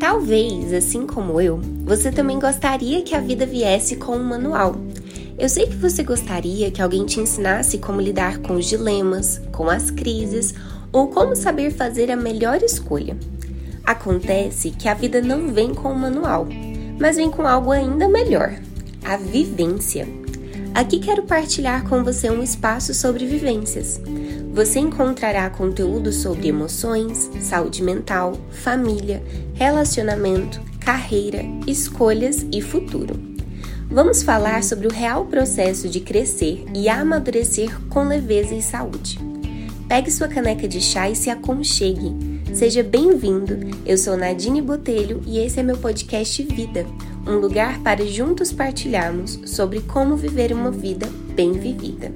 Talvez, assim como eu, você também gostaria que a vida viesse com um manual. Eu sei que você gostaria que alguém te ensinasse como lidar com os dilemas, com as crises ou como saber fazer a melhor escolha. Acontece que a vida não vem com um manual, mas vem com algo ainda melhor: a vivência. Aqui quero partilhar com você um espaço sobre vivências. Você encontrará conteúdo sobre emoções, saúde mental, família, relacionamento, carreira, escolhas e futuro. Vamos falar sobre o real processo de crescer e amadurecer com leveza e saúde. Pegue sua caneca de chá e se aconchegue. Seja bem-vindo. Eu sou Nadine Botelho e esse é meu podcast Vida, um lugar para juntos partilharmos sobre como viver uma vida bem vivida.